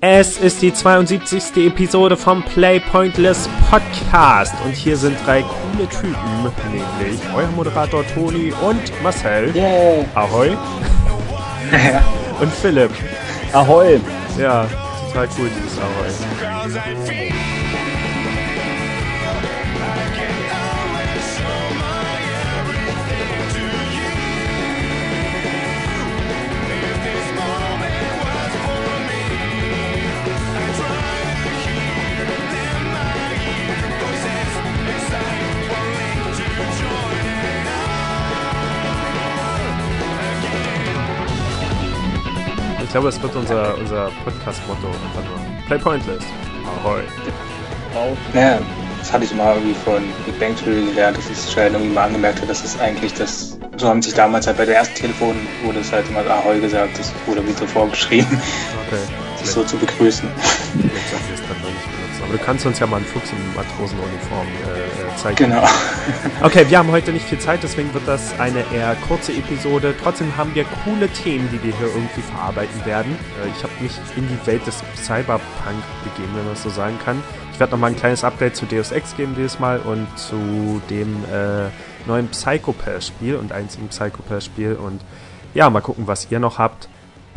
Es ist die 72. Episode vom Play Pointless Podcast und hier sind drei coole Typen, nämlich euer Moderator Toni und Marcel. Yeah. Ahoi. und Philipp. Ahoi. Ja, total cool dieses Ahoi. Ich glaube, das wird unser, unser Podcast-Motto. Play Pointless. Ahoi. Ja, das hatte ich mal irgendwie von Big Bang Theory gelernt, dass ich schon irgendwie mal angemerkt habe, dass es eigentlich das, so haben sich damals halt bei der ersten Telefon, wurde es halt immer Ahoi gesagt, das wurde wie so vorgeschrieben, Okay. sich so zu begrüßen. Aber du kannst uns ja mal einen Fuchs in Matrosenuniform äh, äh, zeigen. Genau. Okay, wir haben heute nicht viel Zeit, deswegen wird das eine eher kurze Episode. Trotzdem haben wir coole Themen, die wir hier irgendwie verarbeiten werden. Äh, Ich habe mich in die Welt des Cyberpunk begeben, wenn man das so sagen kann. Ich werde nochmal ein kleines Update zu Deus Ex geben dieses Mal und zu dem äh, neuen Psychopath-Spiel und einzigen Psychopath-Spiel. Und ja, mal gucken, was ihr noch habt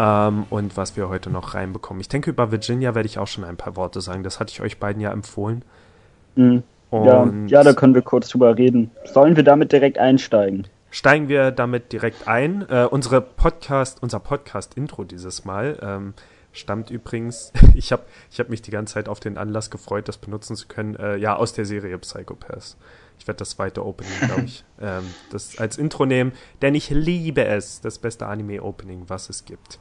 ähm, und was wir heute noch reinbekommen. Ich denke, über Virginia werde ich auch schon ein paar Worte sagen. Das hatte ich euch beiden ja empfohlen. Mhm. Ja, ja, da können wir kurz drüber reden. Sollen wir damit direkt einsteigen? steigen wir damit direkt ein. Äh, unsere Podcast, unser Podcast-Intro dieses Mal ähm, stammt übrigens, ich habe ich hab mich die ganze Zeit auf den Anlass gefreut, das benutzen zu können, äh, ja, aus der Serie Psychopaths. Ich werde das zweite Opening, glaube ich, ähm, das als Intro nehmen, denn ich liebe es. Das beste Anime-Opening, was es gibt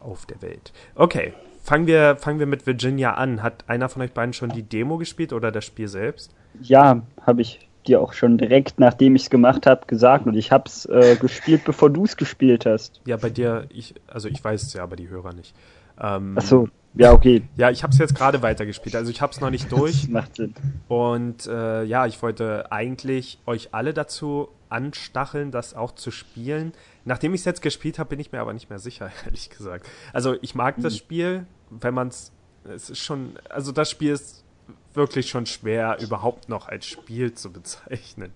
auf der Welt. Okay, fangen wir, fangen wir mit Virginia an. Hat einer von euch beiden schon die Demo gespielt oder das Spiel selbst? Ja, habe ich dir auch schon direkt, nachdem ich es gemacht habe, gesagt. Und ich habe es äh, gespielt, bevor du es gespielt hast. Ja, bei dir, ich, also ich weiß es ja, aber die Hörer nicht. Ähm, Ach so, ja, okay. Ja, ich habe es jetzt gerade weitergespielt. Also ich habe es noch nicht durch. Macht Sinn. Und äh, ja, ich wollte eigentlich euch alle dazu anstacheln, das auch zu spielen. Nachdem ich es jetzt gespielt habe, bin ich mir aber nicht mehr sicher, ehrlich gesagt. Also ich mag das Spiel, wenn man es. Es ist schon. Also das Spiel ist wirklich schon schwer, überhaupt noch als Spiel zu bezeichnen.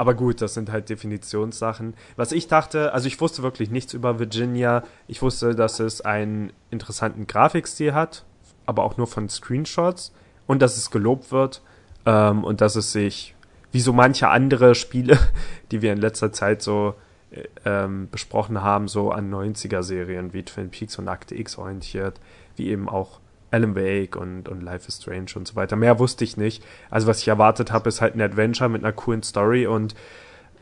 Aber gut, das sind halt Definitionssachen. Was ich dachte, also ich wusste wirklich nichts über Virginia. Ich wusste, dass es einen interessanten Grafikstil hat, aber auch nur von Screenshots und dass es gelobt wird ähm, und dass es sich, wie so manche andere Spiele, die wir in letzter Zeit so äh, ähm, besprochen haben, so an 90er-Serien wie Twin Peaks und Akte X orientiert, wie eben auch Alan Wake und, und Life is Strange und so weiter. Mehr wusste ich nicht. Also was ich erwartet habe, ist halt ein Adventure mit einer coolen Story und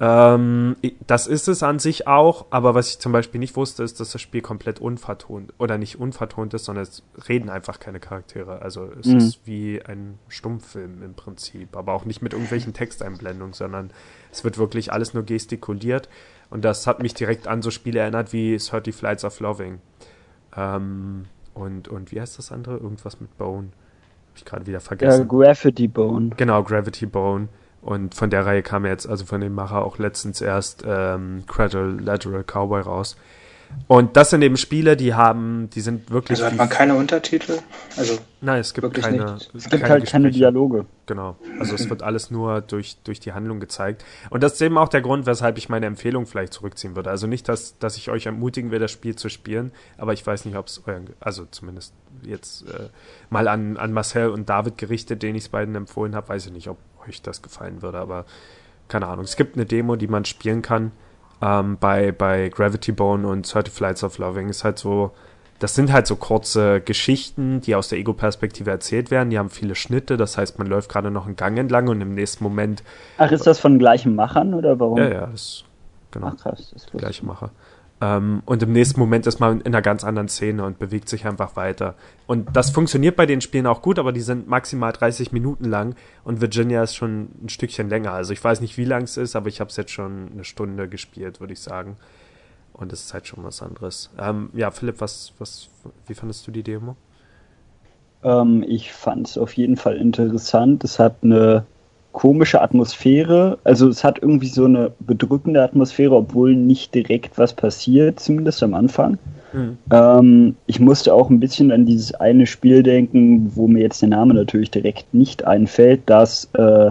ähm, das ist es an sich auch, aber was ich zum Beispiel nicht wusste, ist, dass das Spiel komplett unvertont oder nicht unvertont ist, sondern es reden einfach keine Charaktere. Also es Mhm. ist wie ein Stummfilm im Prinzip, aber auch nicht mit irgendwelchen Texteinblendungen, sondern es wird wirklich alles nur gestikuliert und das hat mich direkt an so Spiele erinnert wie 30 Flights of Loving. Ähm, und, und wie heißt das andere? Irgendwas mit Bone. Hab ich gerade wieder Ja, vergessen. Gravity Bone. Genau, Gravity Bone. Und von der Reihe kam jetzt, also von dem Macher auch letztens erst ähm, Cradle Lateral Cowboy raus. Und das sind eben Spiele, die haben, die sind wirklich. Also hat man keine Untertitel? Also, Nein, es gibt wirklich keine. nicht. Es gibt halt keine Gespräche. Dialoge. Genau. Also es wird alles nur durch, durch die Handlung gezeigt. Und das ist eben auch der Grund, weshalb ich meine Empfehlung vielleicht zurückziehen würde. Also nicht, dass, dass ich euch ermutigen will, das Spiel zu spielen, aber ich weiß nicht, ob es euren, also zumindest jetzt äh, mal an, an Marcel und David gerichtet, denen ich es beiden empfohlen habe, weiß ich nicht, ob euch das gefallen würde, aber keine Ahnung. Es gibt eine Demo, die man spielen kann ähm, bei, bei Gravity Bone und 30 Flights of Loving. Ist halt so, das sind halt so kurze Geschichten, die aus der Ego-Perspektive erzählt werden. Die haben viele Schnitte, das heißt, man läuft gerade noch einen Gang entlang und im nächsten Moment, Ach, ist das von gleichen Machern oder warum? ja, ja, das genau, Ach krass, das wusste gleiche Mache. Ähm, und im nächsten Moment ist man in einer ganz anderen Szene und bewegt sich einfach weiter. Und das funktioniert bei den Spielen auch gut, aber die sind maximal 30 Minuten lang und Virginia ist schon ein Stückchen länger. Also ich weiß nicht, wie lang es ist, aber ich habe es jetzt schon eine Stunde gespielt, würde ich sagen. Und es ist halt schon was anderes. Ähm, ja, Philipp, was, was, wie fandest du die Demo? Ähm, ich fand es auf jeden Fall interessant. Es hat eine komische Atmosphäre. Also es hat irgendwie so eine bedrückende Atmosphäre, obwohl nicht direkt was passiert, zumindest am Anfang. Mhm. Ähm, ich musste auch ein bisschen an dieses eine Spiel denken, wo mir jetzt der Name natürlich direkt nicht einfällt, das, äh,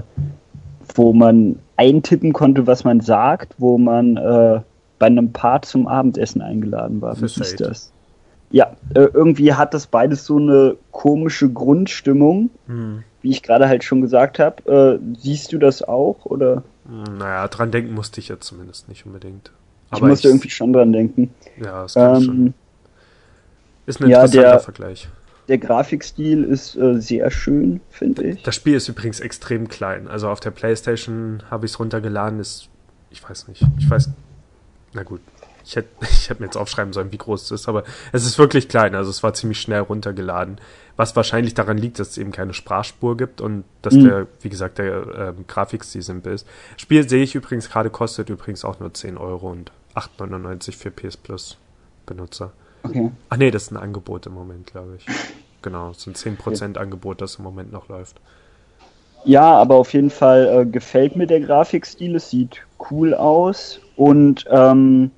wo man eintippen konnte, was man sagt, wo man äh, bei einem Paar zum Abendessen eingeladen war. Wie hieß das? Ja, äh, irgendwie hat das beides so eine komische Grundstimmung, hm. wie ich gerade halt schon gesagt habe. Äh, siehst du das auch oder? Naja, dran denken musste ich jetzt zumindest nicht unbedingt. Aber ich musste ich, irgendwie schon dran denken. Ja, das ähm, schon. Ist ein interessanter ja, der, Vergleich. Der Grafikstil ist äh, sehr schön, finde ich. Das Spiel ist übrigens extrem klein. Also auf der Playstation habe ich es runtergeladen, ist, ich weiß nicht, ich weiß, na gut, ich hätte ich hätt mir jetzt aufschreiben sollen, wie groß es ist, aber es ist wirklich klein, also es war ziemlich schnell runtergeladen. Was wahrscheinlich daran liegt, dass es eben keine Sprachspur gibt und dass mhm. der, wie gesagt, der ähm, Grafikstil simpel ist. Spiel sehe ich übrigens gerade, kostet übrigens auch nur 10 Euro und 8,99 für PS Plus Benutzer. Okay. Ach nee, das ist ein Angebot im Moment, glaube ich. Genau, es sind 10% okay. Angebot, das im Moment noch läuft. Ja, aber auf jeden Fall äh, gefällt mir der Grafikstil, es sieht cool aus und ähm,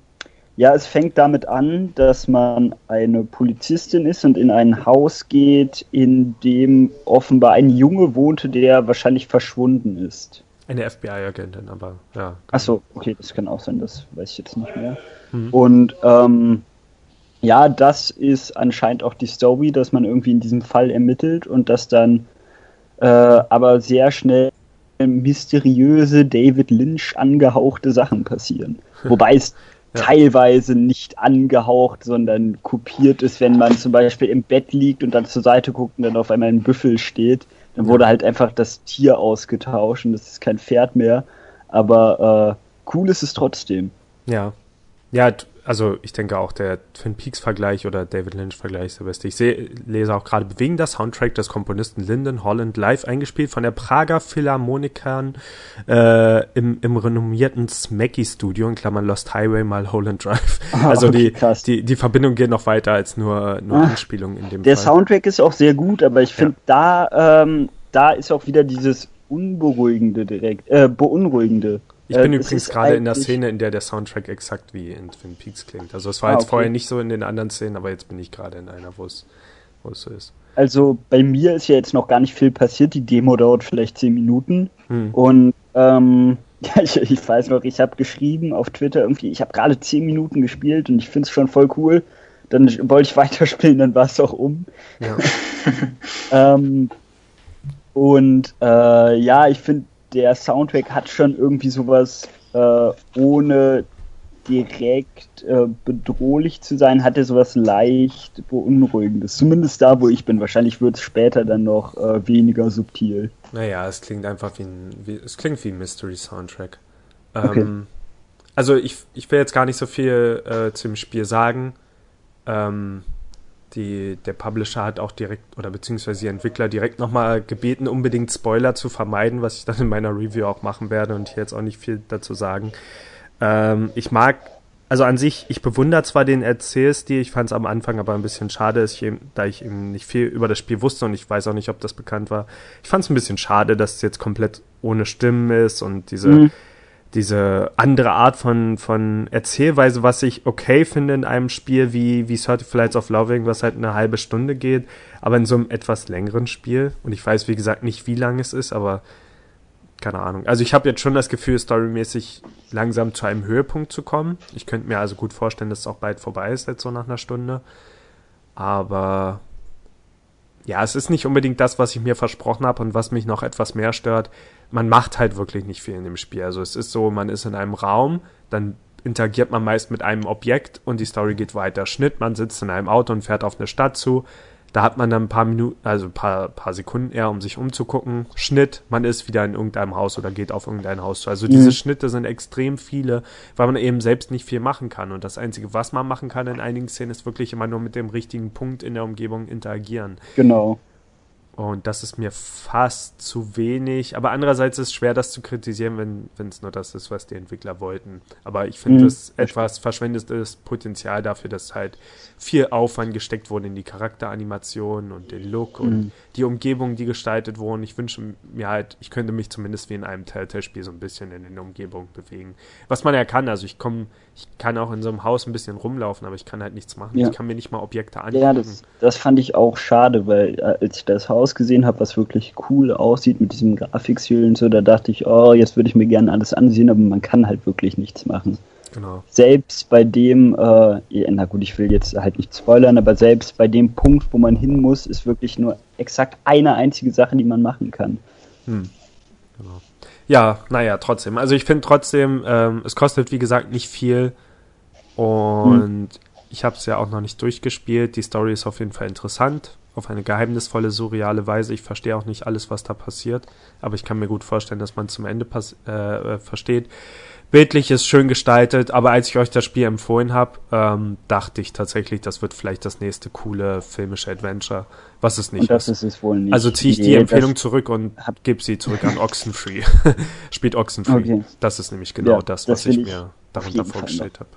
ja, es fängt damit an, dass man eine Polizistin ist und in ein Haus geht, in dem offenbar ein Junge wohnte, der wahrscheinlich verschwunden ist. Eine FBI-Agentin, aber ja. Achso, okay, das kann auch sein, das weiß ich jetzt nicht mehr. Mhm. Und ähm, ja, das ist anscheinend auch die Story, dass man irgendwie in diesem Fall ermittelt und dass dann äh, aber sehr schnell mysteriöse David Lynch angehauchte Sachen passieren. Wobei es ja. teilweise nicht angehaucht, sondern kopiert ist, wenn man zum Beispiel im Bett liegt und dann zur Seite guckt und dann auf einmal ein Büffel steht. Dann wurde halt einfach das Tier ausgetauscht und das ist kein Pferd mehr. Aber äh, cool ist es trotzdem. Ja. Ja, also ich denke auch der Twin Peaks-Vergleich oder David Lynch-Vergleich ist der beste. Ich seh, lese auch gerade bewegender Soundtrack des Komponisten Lyndon Holland live eingespielt von der Prager Philharmonikern äh, im, im renommierten Smacky-Studio, in Klammern Lost Highway mal Holland Drive. Ah, also okay, die, die, die Verbindung geht noch weiter als nur, nur ah, Anspielung in dem Der Fall. Soundtrack ist auch sehr gut, aber ich finde ja. da, ähm, da ist auch wieder dieses Unberuhigende direkt, äh, Beunruhigende. Ich bin äh, übrigens gerade in der Szene, in der der Soundtrack exakt wie in Twin Peaks klingt. Also es war ah, jetzt okay. vorher nicht so in den anderen Szenen, aber jetzt bin ich gerade in einer, wo es, wo es so ist. Also bei mir ist ja jetzt noch gar nicht viel passiert. Die Demo dauert vielleicht zehn Minuten. Hm. Und ähm, ja, ich, ich, weiß noch, ich habe geschrieben auf Twitter irgendwie, ich habe gerade zehn Minuten gespielt und ich finde es schon voll cool. Dann wollte ich weiterspielen, dann war es auch um. Ja. ähm, und äh, ja, ich finde der Soundtrack hat schon irgendwie sowas, äh, ohne direkt äh, bedrohlich zu sein, hat er sowas leicht beunruhigendes. Zumindest da, wo ich bin. Wahrscheinlich wird es später dann noch äh, weniger subtil. Naja, es klingt einfach wie ein, wie, es klingt wie ein Mystery-Soundtrack. Ähm, okay. Also ich, ich will jetzt gar nicht so viel äh, zum Spiel sagen. Ähm, die, der Publisher hat auch direkt, oder beziehungsweise die Entwickler direkt nochmal gebeten, unbedingt Spoiler zu vermeiden, was ich dann in meiner Review auch machen werde und hier jetzt auch nicht viel dazu sagen. Ähm, ich mag, also an sich, ich bewundere zwar den Erzählstil, ich fand es am Anfang aber ein bisschen schade, ich eben, da ich eben nicht viel über das Spiel wusste und ich weiß auch nicht, ob das bekannt war. Ich fand es ein bisschen schade, dass es jetzt komplett ohne Stimmen ist und diese mhm diese andere Art von, von Erzählweise, was ich okay finde in einem Spiel wie, wie Flights of Loving, was halt eine halbe Stunde geht, aber in so einem etwas längeren Spiel. Und ich weiß, wie gesagt, nicht, wie lang es ist, aber keine Ahnung. Also ich habe jetzt schon das Gefühl, storymäßig langsam zu einem Höhepunkt zu kommen. Ich könnte mir also gut vorstellen, dass es auch bald vorbei ist, jetzt so nach einer Stunde. Aber ja, es ist nicht unbedingt das, was ich mir versprochen habe und was mich noch etwas mehr stört. Man macht halt wirklich nicht viel in dem Spiel. Also es ist so, man ist in einem Raum, dann interagiert man meist mit einem Objekt und die Story geht weiter. Schnitt, man sitzt in einem Auto und fährt auf eine Stadt zu. Da hat man dann ein paar Minuten, also ein paar, paar Sekunden eher, um sich umzugucken. Schnitt, man ist wieder in irgendeinem Haus oder geht auf irgendein Haus zu. Also mhm. diese Schnitte sind extrem viele, weil man eben selbst nicht viel machen kann. Und das Einzige, was man machen kann in einigen Szenen, ist wirklich immer nur mit dem richtigen Punkt in der Umgebung interagieren. Genau. Und das ist mir fast zu wenig. Aber andererseits ist es schwer, das zu kritisieren, wenn es nur das ist, was die Entwickler wollten. Aber ich finde es mhm. etwas verschwendetes Potenzial dafür, dass halt viel Aufwand gesteckt wurde in die Charakteranimation und den Look mhm. und die Umgebung, die gestaltet wurden. Ich wünsche mir halt, ich könnte mich zumindest wie in einem Telltale-Spiel so ein bisschen in den Umgebung bewegen. Was man ja kann. Also ich komme, ich kann auch in so einem Haus ein bisschen rumlaufen, aber ich kann halt nichts machen. Ja. Ich kann mir nicht mal Objekte angucken. Ja, das, das fand ich auch schade, weil äh, als ich das Haus gesehen habe, was wirklich cool aussieht mit diesem Grafikstil und so, da dachte ich, oh, jetzt würde ich mir gerne alles ansehen, aber man kann halt wirklich nichts machen. Genau. Selbst bei dem, äh, na gut, ich will jetzt halt nicht spoilern, aber selbst bei dem Punkt, wo man hin muss, ist wirklich nur exakt eine einzige Sache, die man machen kann. Hm. Genau. Ja, naja, trotzdem. Also ich finde trotzdem, ähm, es kostet wie gesagt nicht viel und hm. ich habe es ja auch noch nicht durchgespielt. Die Story ist auf jeden Fall interessant auf eine geheimnisvolle, surreale Weise. Ich verstehe auch nicht alles, was da passiert, aber ich kann mir gut vorstellen, dass man zum Ende äh, äh, versteht. Bildlich ist schön gestaltet, aber als ich euch das Spiel empfohlen habe, ähm, dachte ich tatsächlich, das wird vielleicht das nächste coole filmische Adventure, was es nicht und das ist. es wohl nicht. Also ziehe ich die Empfehlung zurück und gebe sie zurück an Oxenfree. Spielt Oxenfree. Okay. Das ist nämlich genau ja, das, was das ich mir darunter vorgestellt habe.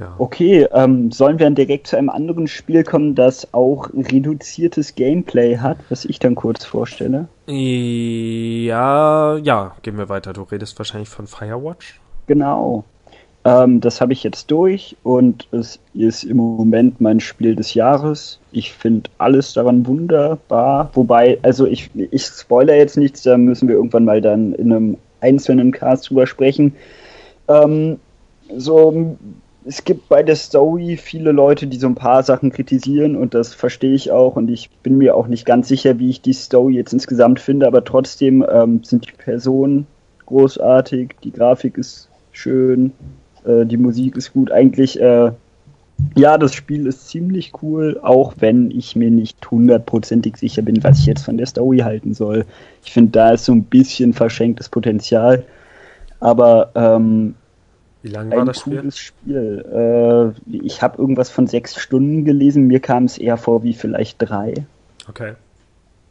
Ja. Okay, ähm, sollen wir dann direkt zu einem anderen Spiel kommen, das auch reduziertes Gameplay hat, was ich dann kurz vorstelle? Ja, ja, gehen wir weiter. Du redest wahrscheinlich von Firewatch? Genau. Ähm, das habe ich jetzt durch und es ist im Moment mein Spiel des Jahres. Ich finde alles daran wunderbar. Wobei, also ich, ich spoiler jetzt nichts, da müssen wir irgendwann mal dann in einem einzelnen Cast drüber sprechen. Ähm, so es gibt bei der Story viele Leute, die so ein paar Sachen kritisieren und das verstehe ich auch und ich bin mir auch nicht ganz sicher, wie ich die Story jetzt insgesamt finde, aber trotzdem ähm, sind die Personen großartig, die Grafik ist schön, äh, die Musik ist gut. Eigentlich, äh, ja, das Spiel ist ziemlich cool, auch wenn ich mir nicht hundertprozentig sicher bin, was ich jetzt von der Story halten soll. Ich finde, da ist so ein bisschen verschenktes Potenzial. Aber ähm, wie lang war das Spiel? Spiel. Äh, ich habe irgendwas von sechs Stunden gelesen. Mir kam es eher vor wie vielleicht drei. Okay.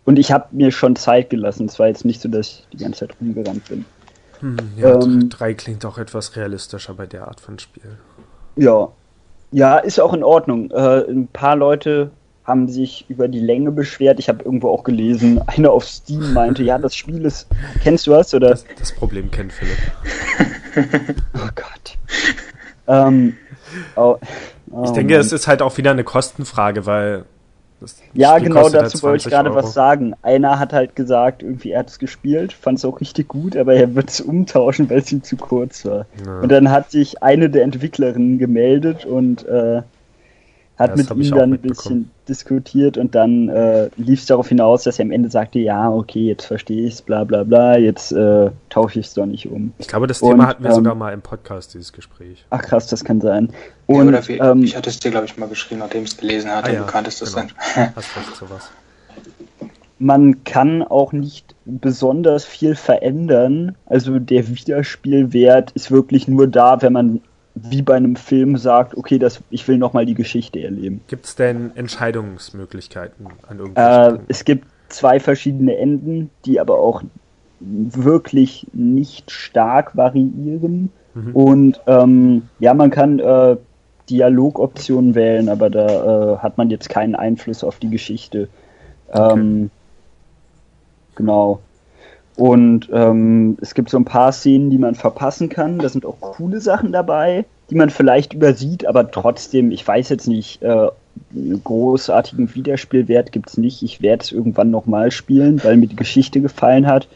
Und ich habe mir schon Zeit gelassen. Es war jetzt nicht so, dass ich die ganze Zeit rumgerannt bin. Hm, ja, ähm, drei klingt auch etwas realistischer bei der Art von Spiel. Ja. Ja, ist auch in Ordnung. Äh, ein paar Leute haben sich über die Länge beschwert. Ich habe irgendwo auch gelesen, einer auf Steam meinte, ja, das Spiel ist. Kennst du was? Oder? Das, das Problem kennt Philipp. oh Gott. Ähm, oh, oh ich denke, Mann. es ist halt auch wieder eine Kostenfrage, weil. ja, genau dazu halt wollte ich gerade was sagen. Einer hat halt gesagt, irgendwie er hat es gespielt, fand es auch richtig gut, aber er wird es umtauschen, weil es ihm zu kurz war. Ja. Und dann hat sich eine der Entwicklerinnen gemeldet und äh, hat ja, mit ihm dann ein bisschen diskutiert und dann äh, lief es darauf hinaus, dass er am Ende sagte, ja, okay, jetzt verstehe ich es, bla bla bla, jetzt äh, tausche ich es doch nicht um. Ich glaube, das und, Thema hatten wir ähm, sogar mal im Podcast, dieses Gespräch. Ach krass, das kann sein. Und, ja, wie, ähm, ich hatte es dir, glaube ich, mal geschrieben, nachdem ich es gelesen hatte, ah, ja, bekannt ist das genau. dann. Hast recht, sowas. Man kann auch nicht besonders viel verändern. Also der Wiederspielwert ist wirklich nur da, wenn man wie bei einem Film sagt, okay, das, ich will nochmal die Geschichte erleben. Gibt es denn Entscheidungsmöglichkeiten an irgendwelchen äh, Es gibt zwei verschiedene Enden, die aber auch wirklich nicht stark variieren. Mhm. Und ähm, ja, man kann äh, Dialogoptionen wählen, aber da äh, hat man jetzt keinen Einfluss auf die Geschichte. Okay. Ähm, genau. Und ähm, es gibt so ein paar Szenen, die man verpassen kann. Da sind auch coole Sachen dabei, die man vielleicht übersieht, aber trotzdem, ich weiß jetzt nicht, äh, großartigen Wiederspielwert gibt es nicht. Ich werde es irgendwann nochmal spielen, weil mir die Geschichte gefallen hat.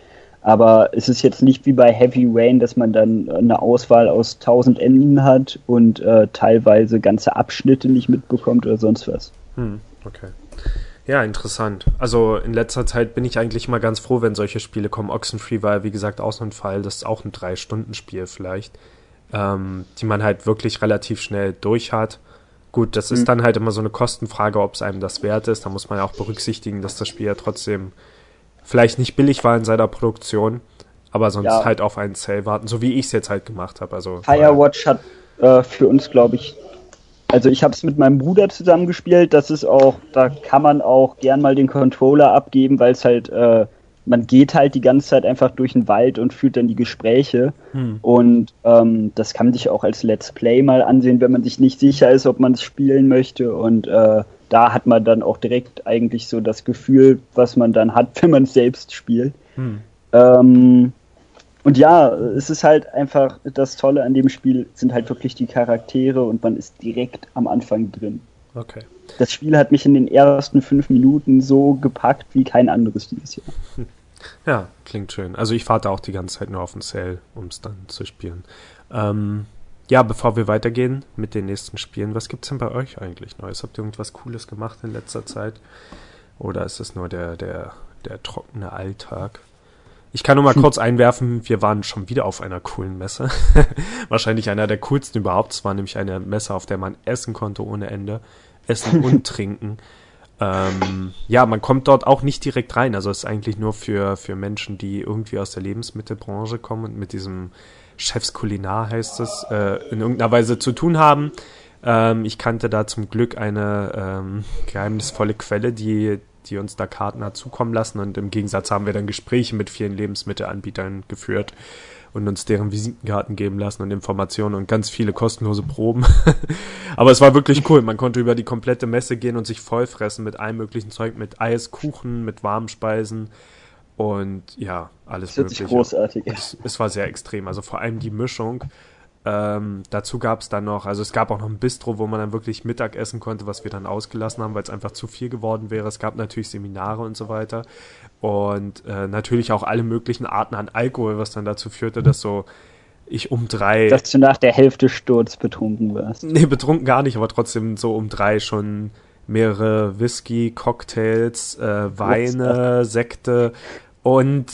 Aber es ist jetzt nicht wie bei Heavy Rain, dass man dann eine Auswahl aus tausend Enden hat und äh, teilweise ganze Abschnitte nicht mitbekommt oder sonst was. Hm, okay. Ja, interessant. Also in letzter Zeit bin ich eigentlich immer ganz froh, wenn solche Spiele kommen. Oxenfree war, wie gesagt, auch so ein Fall. Das ist auch ein Drei-Stunden-Spiel vielleicht, ähm, die man halt wirklich relativ schnell durch hat. Gut, das mhm. ist dann halt immer so eine Kostenfrage, ob es einem das wert ist. Da muss man ja auch berücksichtigen, dass das Spiel ja trotzdem vielleicht nicht billig war in seiner Produktion, aber sonst ja. halt auf einen Sale warten, so wie ich es jetzt halt gemacht habe. Also, Firewatch hat äh, für uns, glaube ich, Also ich habe es mit meinem Bruder zusammengespielt. Das ist auch, da kann man auch gern mal den Controller abgeben, weil es halt, äh, man geht halt die ganze Zeit einfach durch den Wald und führt dann die Gespräche. Hm. Und ähm, das kann man sich auch als Let's Play mal ansehen, wenn man sich nicht sicher ist, ob man es spielen möchte. Und äh, da hat man dann auch direkt eigentlich so das Gefühl, was man dann hat, wenn man es selbst spielt. Hm. Ähm, und ja, es ist halt einfach das Tolle an dem Spiel sind halt wirklich die Charaktere und man ist direkt am Anfang drin. Okay. Das Spiel hat mich in den ersten fünf Minuten so gepackt wie kein anderes dieses Jahr. Ja, klingt schön. Also ich warte auch die ganze Zeit nur auf den Sale, um es dann zu spielen. Ähm, ja, bevor wir weitergehen mit den nächsten Spielen, was gibt es denn bei euch eigentlich Neues? Habt ihr irgendwas Cooles gemacht in letzter Zeit? Oder ist es nur der, der, der trockene Alltag? Ich kann nur mal hm. kurz einwerfen, wir waren schon wieder auf einer coolen Messe. Wahrscheinlich einer der coolsten überhaupt. Es war nämlich eine Messe, auf der man essen konnte ohne Ende. Essen und trinken. Ähm, ja, man kommt dort auch nicht direkt rein. Also es ist eigentlich nur für, für Menschen, die irgendwie aus der Lebensmittelbranche kommen und mit diesem Chefskulinar heißt es, äh, in irgendeiner Weise zu tun haben. Ähm, ich kannte da zum Glück eine ähm, geheimnisvolle Quelle, die die uns da Karten hat zukommen lassen. Und im Gegensatz haben wir dann Gespräche mit vielen Lebensmittelanbietern geführt und uns deren Visitenkarten geben lassen und Informationen und ganz viele kostenlose Proben. Aber es war wirklich cool. Man konnte über die komplette Messe gehen und sich vollfressen mit allem möglichen Zeug, mit Eis, Kuchen, mit warmen Speisen und ja, alles das mögliche. Großartig. Es, es war sehr extrem. Also vor allem die Mischung ähm, dazu gab es dann noch, also es gab auch noch ein Bistro, wo man dann wirklich Mittag essen konnte, was wir dann ausgelassen haben, weil es einfach zu viel geworden wäre. Es gab natürlich Seminare und so weiter. Und äh, natürlich auch alle möglichen Arten an Alkohol, was dann dazu führte, dass so ich um drei. Dass du nach der Hälfte Sturz betrunken warst. Nee, betrunken gar nicht, aber trotzdem so um drei schon mehrere Whisky, Cocktails, äh, Weine, Sekte und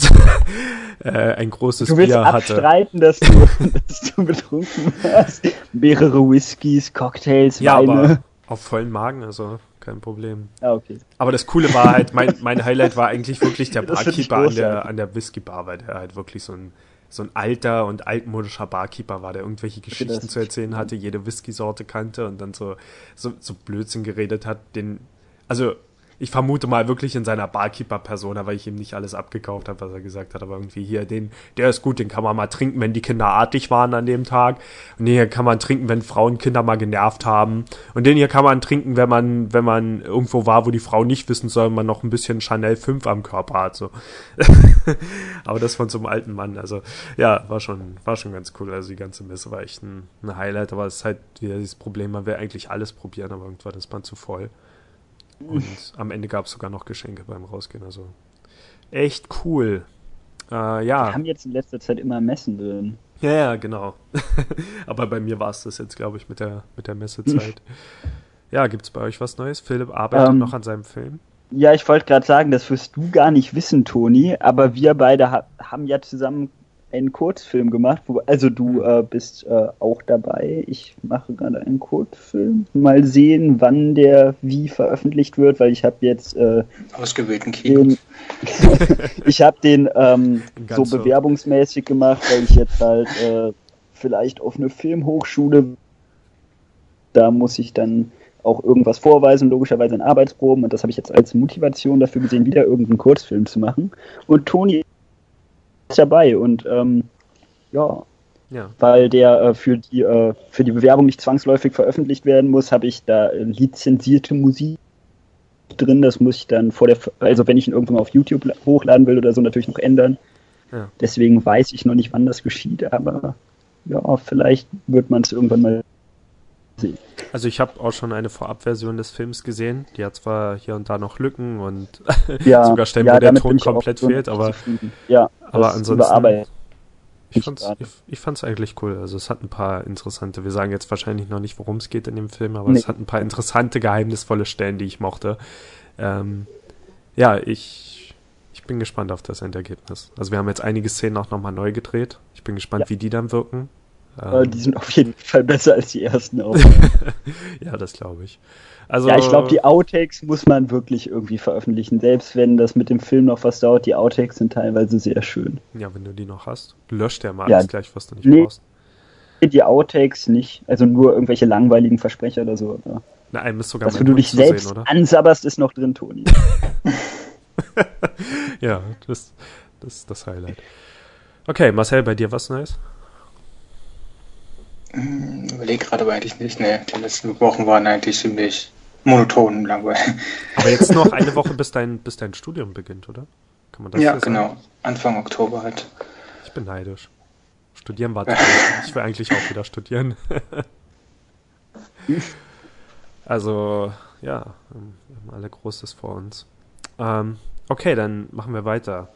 äh, ein großes du willst Bier abstreiten, hatte. Dass du, dass du betrunken warst. Mehrere Whiskys, Cocktails, ja, Weine. Aber auf vollen Magen, also kein Problem. Ah, okay. Aber das Coole war halt, mein, mein Highlight war eigentlich wirklich der Barkeeper an der, an der Whisky-Bar, weil der halt wirklich so ein, so ein alter und altmodischer Barkeeper war, der irgendwelche Geschichten zu erzählen hatte, jede Whisky-Sorte kannte und dann so, so, so Blödsinn geredet hat, den, also ich vermute mal wirklich in seiner Barkeeper-Persona, weil ich ihm nicht alles abgekauft habe, was er gesagt hat, aber irgendwie hier, den, der ist gut, den kann man mal trinken, wenn die Kinder artig waren an dem Tag. Und den hier kann man trinken, wenn Frauen Kinder mal genervt haben. Und den hier kann man trinken, wenn man, wenn man irgendwo war, wo die Frau nicht wissen soll, man noch ein bisschen Chanel 5 am Körper hat, so. aber das von so einem alten Mann, also, ja, war schon, war schon ganz cool. Also die ganze Messe war echt ein, ein Highlight, aber es ist halt wieder dieses Problem, man will eigentlich alles probieren, aber irgendwann ist man zu voll. Und am Ende gab es sogar noch Geschenke beim Rausgehen. Also echt cool. Äh, ja. Wir haben jetzt in letzter Zeit immer Messen drin. Ja, ja, genau. Aber bei mir war es das jetzt, glaube ich, mit der, mit der Messezeit. ja, gibt es bei euch was Neues? Philipp arbeitet ähm, noch an seinem Film. Ja, ich wollte gerade sagen, das wirst du gar nicht wissen, Toni, aber wir beide ha haben ja zusammen einen Kurzfilm gemacht. Wo, also du hm. äh, bist äh, auch dabei. Ich mache gerade einen Kurzfilm. Mal sehen, wann der wie veröffentlicht wird, weil ich habe jetzt äh, ausgewählten Kino. ich habe den ähm, so bewerbungsmäßig gemacht, weil ich jetzt halt äh, vielleicht auf eine Filmhochschule. Da muss ich dann auch irgendwas vorweisen, logischerweise in Arbeitsproben. Und das habe ich jetzt als Motivation dafür gesehen, wieder irgendeinen Kurzfilm zu machen. Und Toni dabei und ähm, ja, ja. Weil der äh, für, die, äh, für die Bewerbung nicht zwangsläufig veröffentlicht werden muss, habe ich da lizenzierte Musik drin. Das muss ich dann vor der, also wenn ich ihn irgendwann mal auf YouTube hochladen will oder so, natürlich noch ändern. Ja. Deswegen weiß ich noch nicht, wann das geschieht, aber ja, vielleicht wird man es irgendwann mal. Also ich habe auch schon eine Vorabversion des Films gesehen. Die hat zwar hier und da noch Lücken und ja, sogar Stellen, ja, wo der Ton komplett fehlt, aber, ja, aber ansonsten. Ich fand's, ich, ich fand's eigentlich cool. Also es hat ein paar interessante, wir sagen jetzt wahrscheinlich noch nicht, worum es geht in dem Film, aber nee. es hat ein paar interessante, geheimnisvolle Stellen, die ich mochte. Ähm, ja, ich, ich bin gespannt auf das Endergebnis. Also wir haben jetzt einige Szenen auch nochmal neu gedreht. Ich bin gespannt, ja. wie die dann wirken. Ähm, die sind auf jeden Fall besser als die ersten ja, das glaube ich. Also, ja, ich glaube, die Outtakes muss man wirklich irgendwie veröffentlichen. Selbst wenn das mit dem Film noch was dauert, die Outtakes sind teilweise sehr schön. Ja, wenn du die noch hast. Lösch der mal ja, alles gleich, was du nicht nee, brauchst. die Outtakes nicht. Also nur irgendwelche langweiligen Versprecher oder so. Oder? Na, einem ist sogar Dass du dich selbst sehen, ansabberst, ist noch drin, Toni. ja, das, das ist das Highlight. Okay, Marcel, bei dir was Neues? Hm, überleg gerade aber eigentlich nicht. Ne, die letzten Wochen waren eigentlich ziemlich monoton und langweilig. Aber jetzt noch eine Woche, bis dein, bis dein Studium beginnt, oder? Kann man das ja, genau. Anfang Oktober halt. Ich bin neidisch. Studieren war Ich will eigentlich auch wieder studieren. also, ja, wir haben alle Großes vor uns. Ähm, okay, dann machen wir weiter.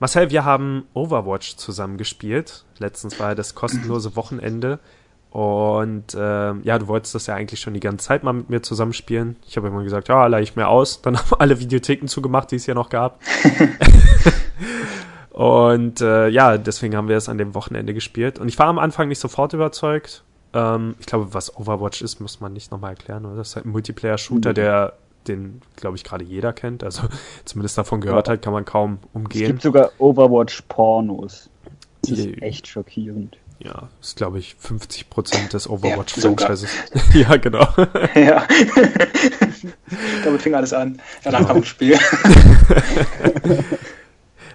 Marcel, wir haben Overwatch zusammen gespielt. Letztens war das kostenlose Wochenende. Und äh, ja, du wolltest das ja eigentlich schon die ganze Zeit mal mit mir zusammenspielen. Ich habe immer gesagt, ja, leih ich mir aus. Dann haben alle Videotheken zugemacht, die es ja noch gab. Und äh, ja, deswegen haben wir es an dem Wochenende gespielt. Und ich war am Anfang nicht sofort überzeugt. Ähm, ich glaube, was Overwatch ist, muss man nicht nochmal erklären. Oder? Das ist halt ein Multiplayer-Shooter, mhm. der den, glaube ich, gerade jeder kennt. Also zumindest davon gehört ja. hat, kann man kaum umgehen. Es gibt sogar Overwatch-Pornos. Das ist echt schockierend. Ja, ist, glaube ich, 50 Prozent des Overwatch-Franchises. Ja, genau. ja. Damit fing alles an. Danach kam das Spiel.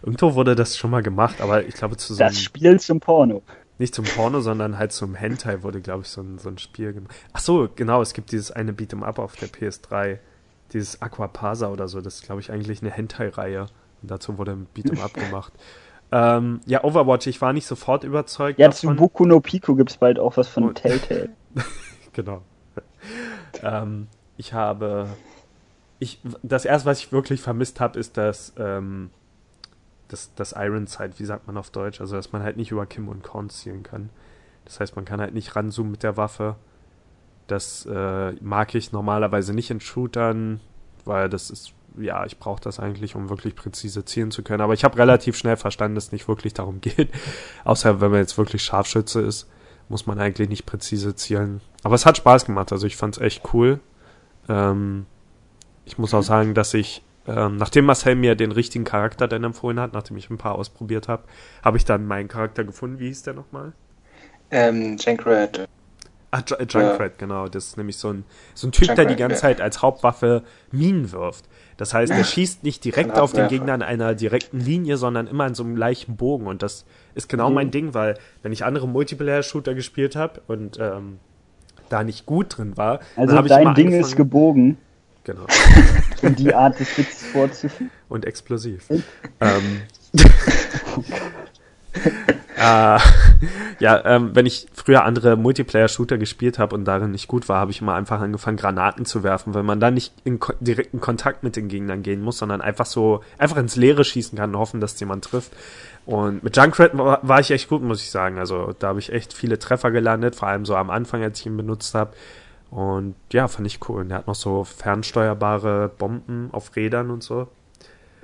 Irgendwo wurde das schon mal gemacht, aber ich glaube zu so Das Spiel zum Porno. Nicht zum Porno, sondern halt zum Hentai wurde, glaube ich, so ein, so ein Spiel gemacht. Ach so, genau, es gibt dieses eine Beat'em Up auf der PS3. Dieses Aquapasa oder so. Das ist, glaube ich, eigentlich eine Hentai-Reihe. Und dazu wurde ein Beat'em Up gemacht. Ähm, ja, Overwatch, ich war nicht sofort überzeugt. Ja, davon. zu Boku no Pico gibt es bald auch was von Und, Telltale. genau. ähm, ich habe. Ich, das erste, was ich wirklich vermisst habe, ist das ähm, das, das Iron Sight, wie sagt man auf Deutsch? Also, dass man halt nicht über Kim und Korn zielen kann. Das heißt, man kann halt nicht ranzoomen mit der Waffe. Das äh, mag ich normalerweise nicht in Shootern, weil das ist, ja, ich brauche das eigentlich, um wirklich präzise zielen zu können. Aber ich habe relativ schnell verstanden, dass es nicht wirklich darum geht. Außer wenn man jetzt wirklich Scharfschütze ist, muss man eigentlich nicht präzise zielen. Aber es hat Spaß gemacht, also ich fand es echt cool. Ähm, ich muss auch sagen, dass ich ähm, nachdem Marcel mir den richtigen Charakter dann empfohlen hat, nachdem ich ein paar ausprobiert habe, habe ich dann meinen Charakter gefunden. Wie hieß der nochmal? Ähm, Junkrat. Ah, J Junkrat, ja. genau. Das ist nämlich so ein, so ein Typ, Junkrat, der die ganze ja. Zeit als Hauptwaffe Minen wirft. Das heißt, er schießt nicht direkt auf den Gegner in einer direkten Linie, sondern immer in so einem leichten Bogen. Und das ist genau mhm. mein Ding, weil wenn ich andere Multiplayer-Shooter gespielt habe und ähm, da nicht gut drin war, also dein Ding ist gebogen. Genau. um die Art des Witzes vorzuführen. Und explosiv. ähm, äh, ja, ähm, wenn ich früher andere Multiplayer-Shooter gespielt habe und darin nicht gut war, habe ich immer einfach angefangen, Granaten zu werfen, weil man dann nicht in ko direkten Kontakt mit den Gegnern gehen muss, sondern einfach so, einfach ins Leere schießen kann und hoffen, dass jemand trifft. Und mit Junkrat war, war ich echt gut, muss ich sagen. Also da habe ich echt viele Treffer gelandet, vor allem so am Anfang, als ich ihn benutzt habe. Und ja, fand ich cool. Und der hat noch so fernsteuerbare Bomben auf Rädern und so.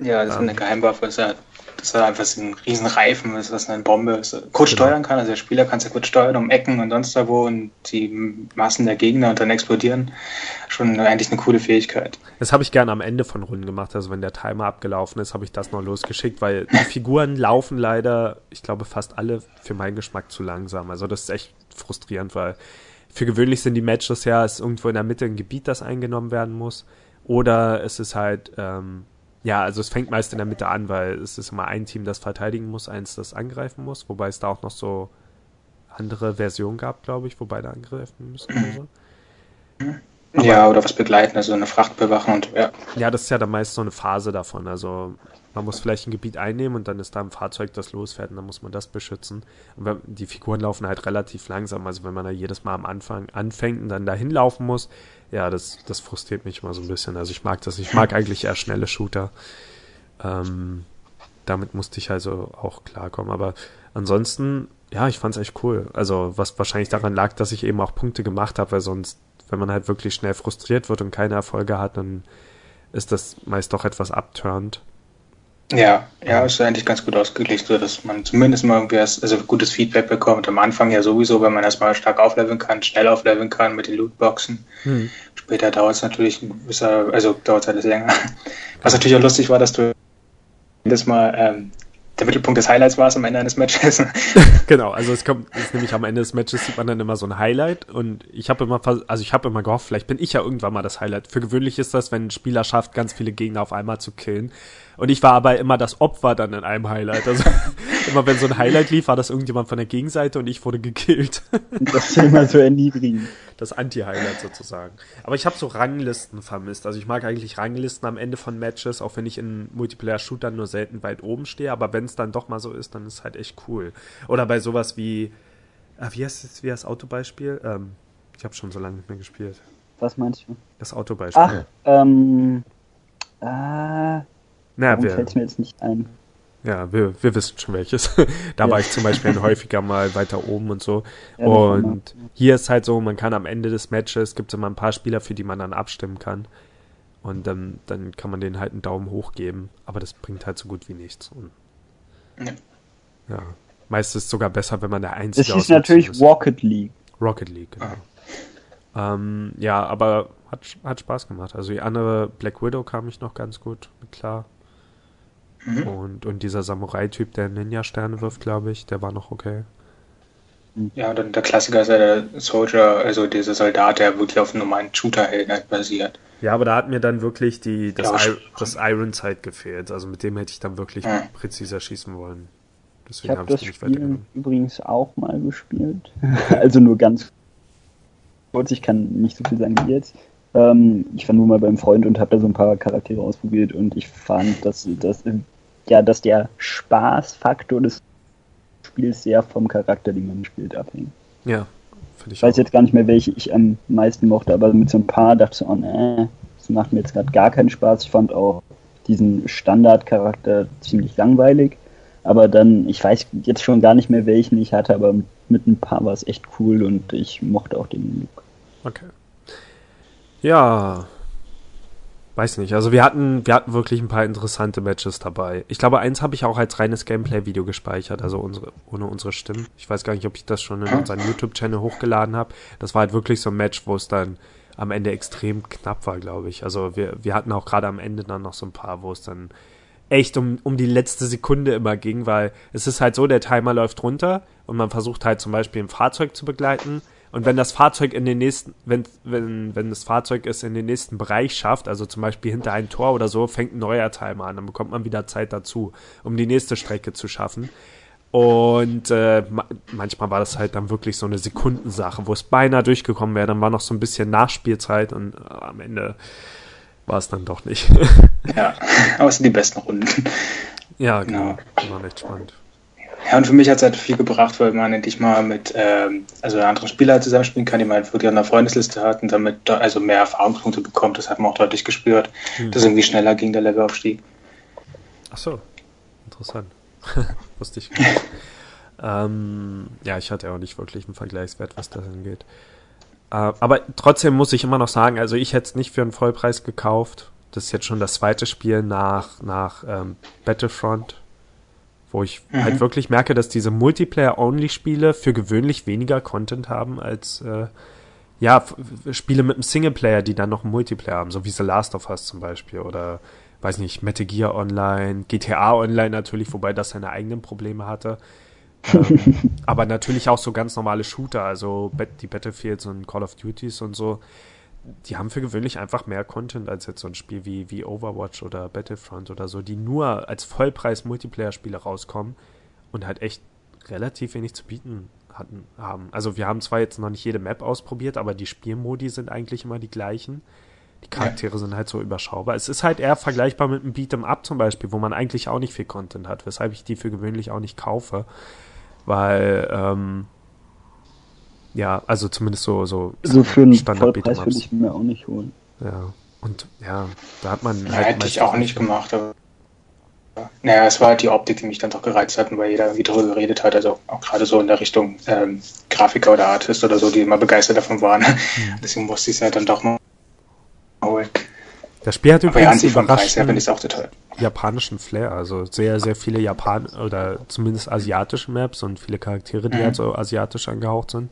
Ja, das ist eine ähm, Geheimwaffe. Ist, ja, das ist ja einfach so ein riesen Reifen, das ist eine Bombe. Ist, kurz genau. steuern kann, also der Spieler kann es ja kurz steuern um Ecken und sonst da wo und die Massen der Gegner und dann explodieren. Schon eigentlich eine coole Fähigkeit. Das habe ich gerne am Ende von Runden gemacht. Also wenn der Timer abgelaufen ist, habe ich das noch losgeschickt, weil die Figuren laufen leider, ich glaube fast alle für meinen Geschmack zu langsam. Also das ist echt frustrierend, weil für gewöhnlich sind die Matches ja, es ist irgendwo in der Mitte ein Gebiet, das eingenommen werden muss. Oder es ist halt, ähm, ja, also es fängt meist in der Mitte an, weil es ist immer ein Team, das verteidigen muss, eins, das angreifen muss, wobei es da auch noch so andere Versionen gab, glaube ich, wo beide angreifen müssen oder so. Aber, ja, oder was begleiten, also eine Fracht bewachen und ja. Ja, das ist ja dann meist so eine Phase davon. Also man muss vielleicht ein Gebiet einnehmen und dann ist da ein Fahrzeug, das losfährt und dann muss man das beschützen. Und die Figuren laufen halt relativ langsam, also wenn man da jedes Mal am Anfang anfängt und dann dahin laufen muss, ja, das, das frustriert mich immer so ein bisschen. Also ich mag das, ich mag eigentlich eher schnelle Shooter. Ähm, damit musste ich also auch klarkommen. Aber ansonsten, ja, ich fand es echt cool. Also was wahrscheinlich daran lag, dass ich eben auch Punkte gemacht habe, weil sonst wenn man halt wirklich schnell frustriert wird und keine Erfolge hat, dann ist das meist doch etwas abturnt. Ja, ja, ist eigentlich ganz gut ausgeglichen, so dass man zumindest mal irgendwie also gutes Feedback bekommt. Am Anfang ja sowieso, wenn man erstmal stark aufleveln kann, schnell aufleveln kann mit den Lootboxen. Hm. Später dauert es natürlich ein gewisser, also dauert es alles länger. Was natürlich auch lustig war, dass du jedes Mal ähm, der Mittelpunkt des Highlights war es am Ende eines Matches. genau, also es kommt, es ist nämlich am Ende des Matches sieht man dann immer so ein Highlight und ich habe immer, also ich habe immer gehofft, vielleicht bin ich ja irgendwann mal das Highlight. Für gewöhnlich ist das, wenn ein Spieler schafft, ganz viele Gegner auf einmal zu killen. Und ich war aber immer das Opfer dann in einem Highlight. Also immer wenn so ein Highlight lief, war das irgendjemand von der Gegenseite und ich wurde gekillt. das ist immer so erniedrigend. Das Anti-Highlight sozusagen. Aber ich habe so Ranglisten vermisst. Also ich mag eigentlich Ranglisten am Ende von Matches, auch wenn ich in Multiplayer-Shootern nur selten weit oben stehe. Aber wenn es dann doch mal so ist, dann ist es halt echt cool. Oder bei sowas wie, ah, wie heißt das, wie heißt das Autobeispiel? Ähm, ich habe schon so lange nicht mehr gespielt. Was meinst du? Das Autobeispiel. Ach, ähm, äh, na, wir, fällt mir jetzt nicht ein. Ja, wir, wir wissen schon welches. da ja. war ich zum Beispiel häufiger mal weiter oben und so. Ja, und hier ist halt so, man kann am Ende des Matches, gibt es immer ein paar Spieler, für die man dann abstimmen kann. Und dann, dann kann man denen halt einen Daumen hoch geben. Aber das bringt halt so gut wie nichts. Und, ja. ja. Meist ist es sogar besser, wenn man der Einzige ist. Es ist natürlich ist. Rocket League. Rocket League, genau. Ah. Ähm, ja, aber hat, hat Spaß gemacht. Also die andere Black Widow kam ich noch ganz gut klar. Mhm. Und, und dieser Samurai-Typ, der Ninja-Sterne wirft, glaube ich, der war noch okay. Ja, dann der Klassiker ist ja der Soldier, also dieser Soldat, der wirklich auf einem normalen Shooter-Helden halt basiert. Ja, aber da hat mir dann wirklich die, das, ja, das Ironside gefehlt. Also mit dem hätte ich dann wirklich ja. präziser schießen wollen. Deswegen habe hab ich das Spiel übrigens auch mal gespielt. also nur ganz kurz, ich kann nicht so viel sagen wie jetzt. Ähm, ich war nur mal beim Freund und habe da so ein paar Charaktere ausprobiert und ich fand, dass, dass, ja, dass der Spaßfaktor des Spiels sehr vom Charakter, den man spielt, abhängt. Ja, finde ich. Ich weiß auch. jetzt gar nicht mehr, welche ich am meisten mochte, aber mit so ein paar dachte ich so, oh nee, das macht mir jetzt gerade gar keinen Spaß. Ich fand auch diesen Standardcharakter ziemlich langweilig. Aber dann, ich weiß jetzt schon gar nicht mehr, welchen ich hatte, aber mit ein paar war es echt cool und ich mochte auch den Look. Okay. Ja, weiß nicht. Also wir hatten, wir hatten wirklich ein paar interessante Matches dabei. Ich glaube, eins habe ich auch als reines Gameplay-Video gespeichert, also unsere, ohne unsere Stimmen. Ich weiß gar nicht, ob ich das schon in unseren YouTube-Channel hochgeladen habe. Das war halt wirklich so ein Match, wo es dann am Ende extrem knapp war, glaube ich. Also wir, wir hatten auch gerade am Ende dann noch so ein paar, wo es dann echt um, um die letzte Sekunde immer ging, weil es ist halt so, der Timer läuft runter und man versucht halt zum Beispiel ein Fahrzeug zu begleiten und wenn das Fahrzeug in den nächsten, wenn, wenn, wenn das Fahrzeug es in den nächsten Bereich schafft, also zum Beispiel hinter ein Tor oder so, fängt ein neuer Timer an, dann bekommt man wieder Zeit dazu, um die nächste Strecke zu schaffen. Und äh, manchmal war das halt dann wirklich so eine Sekundensache, wo es beinahe durchgekommen wäre. Dann war noch so ein bisschen Nachspielzeit und äh, am Ende war es dann doch nicht. ja, aber es sind die besten Runden. Ja, genau. genau. War echt spannend. Ja, und für mich hat es halt viel gebracht, weil man endlich mal mit ähm, also anderen Spielern zusammenspielen kann, die man halt wirklich an der Freundesliste hat und damit da also mehr Erfahrungspunkte bekommt. Das hat man auch deutlich gespürt, hm. dass irgendwie schneller ging der Levelaufstieg. Ach so, interessant. Wusste ich ähm, ja, ich hatte ja auch nicht wirklich einen Vergleichswert, was das angeht. Äh, aber trotzdem muss ich immer noch sagen, also ich hätte es nicht für einen Vollpreis gekauft. Das ist jetzt schon das zweite Spiel nach, nach ähm, Battlefront wo ich mhm. halt wirklich merke, dass diese Multiplayer-Only-Spiele für gewöhnlich weniger Content haben als äh, ja, Spiele mit einem Singleplayer, die dann noch einen Multiplayer haben, so wie The Last of Us zum Beispiel oder weiß nicht, Metal Gear Online, GTA Online natürlich, wobei das seine eigenen Probleme hatte. ähm, aber natürlich auch so ganz normale Shooter, also die Battlefields und Call of Duties und so die haben für gewöhnlich einfach mehr Content als jetzt so ein Spiel wie, wie Overwatch oder Battlefront oder so, die nur als Vollpreis-Multiplayer-Spiele rauskommen und halt echt relativ wenig zu bieten hatten, haben. Also wir haben zwar jetzt noch nicht jede Map ausprobiert, aber die Spielmodi sind eigentlich immer die gleichen. Die Charaktere ja. sind halt so überschaubar. Es ist halt eher vergleichbar mit einem Beat'em Up zum Beispiel, wo man eigentlich auch nicht viel Content hat, weshalb ich die für gewöhnlich auch nicht kaufe. Weil, ähm, ja, also zumindest so so, so für einen Vollpreis würde ich mir auch nicht holen. Ja, und ja, da hat man ja, halt hätte ich auch nicht gemacht, aber naja, es war halt die Optik, die mich dann doch gereizt hat, weil jeder irgendwie drüber geredet hat, also auch gerade so in der Richtung ähm, Grafiker oder Artist oder so, die immer begeistert davon waren. Mhm. Deswegen musste ich es halt dann doch mal holen. Das Spiel hat übrigens ja, auch total. japanischen Flair, also sehr, sehr viele Japan oder zumindest asiatische Maps und viele Charaktere, die mhm. halt so asiatisch angehaucht sind.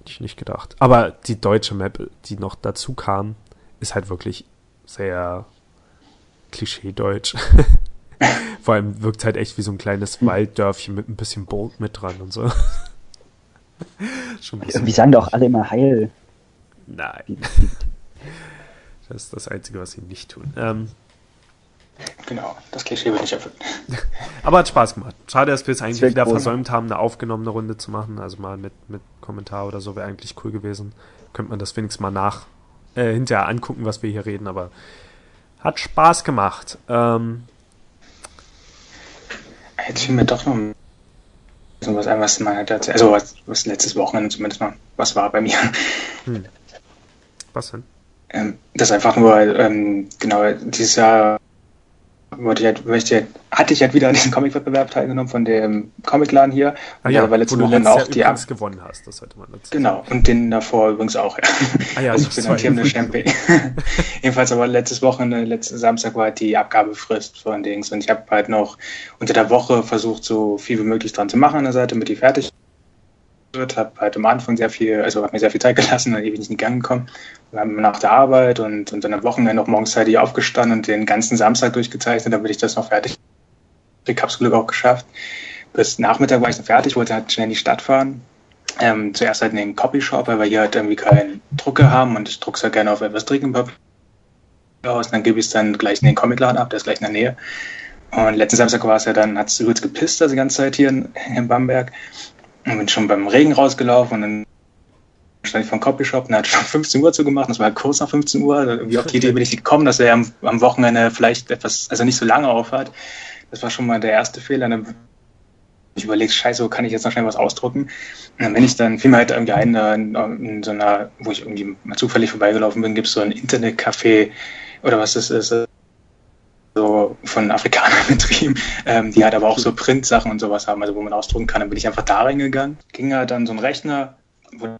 Hätte ich nicht gedacht. Aber die deutsche Map, die noch dazu kam, ist halt wirklich sehr klischee-deutsch. Vor allem wirkt halt echt wie so ein kleines hm. Walddörfchen mit ein bisschen Boot mit dran und so. Schon Wie sagen doch alle immer Heil. Nein. Das ist das Einzige, was sie nicht tun. Ähm, genau, das Klischee wird nicht erfüllt. Aber hat Spaß gemacht. Schade, dass wir es eigentlich wieder versäumt haben, eine aufgenommene Runde zu machen. Also mal mit, mit Kommentar oder so wäre eigentlich cool gewesen. Könnte man das wenigstens mal nach äh, hinterher angucken, was wir hier reden. Aber hat Spaß gemacht. Ähm, Jetzt fiel mir doch noch was ein, was man hat also was, was letztes Wochenende zumindest mal was war bei mir. Hm. Was denn? Ähm, das einfach nur, ähm, genau, dieses Jahr wollte ich halt, möchte, halt, hatte ich halt wieder an diesem Comic-Wettbewerb teilgenommen von dem Comicladen hier. Ah ja, weil letzte Woche auch die Jahr gewonnen hast, das sollte man dazu Genau, und den davor übrigens auch, ja. Ah ja, also ich bin ein Team der Champion. Jedenfalls aber letztes Wochenende, letzten Samstag war halt die Abgabefrist von Dings und ich habe halt noch unter der Woche versucht, so viel wie möglich dran zu machen an der Seite, mit die fertig wird, habe halt am Anfang sehr viel, also habe mir sehr viel Zeit gelassen, dann ewig nicht in Gang gekommen. nach der Arbeit und, und dann am Wochenende noch morgens zeitig aufgestanden und den ganzen Samstag durchgezeichnet, damit ich das noch fertig. Ich habe es Glück auch geschafft. Bis Nachmittag war ich dann fertig, wollte halt schnell in die Stadt fahren. Ähm, zuerst halt in den Copyshop, weil wir hier halt irgendwie keinen Drucker haben und ich druck's halt gerne auf etwas Trickenpapier aus. Und dann gebe ich es dann gleich in den Comicladen ab, der ist gleich in der Nähe. Und letzten Samstag war es ja dann, hat es übelst gepisst, also die ganze Zeit hier in, in Bamberg. Und bin schon beim Regen rausgelaufen und dann stand ich vom Copyshop und hat schon 15 Uhr zugemacht. Das war kurz nach 15 Uhr. Also irgendwie auf die Idee bin ich gekommen, dass er am, am Wochenende vielleicht etwas, also nicht so lange aufhat. Das war schon mal der erste Fehler. Dann ich überlegt, scheiße, wo kann ich jetzt noch schnell was ausdrucken? Und dann bin ich dann, fiel mir halt irgendwie ein, in, in so einer, wo ich irgendwie mal zufällig vorbeigelaufen bin, gibt es so ein Internetcafé oder was das ist, so von Afrikanern betrieben, ähm, die halt aber auch so Print-Sachen und sowas haben, also wo man ausdrucken kann. Dann bin ich einfach da reingegangen, ging halt dann so ein Rechner, wo dann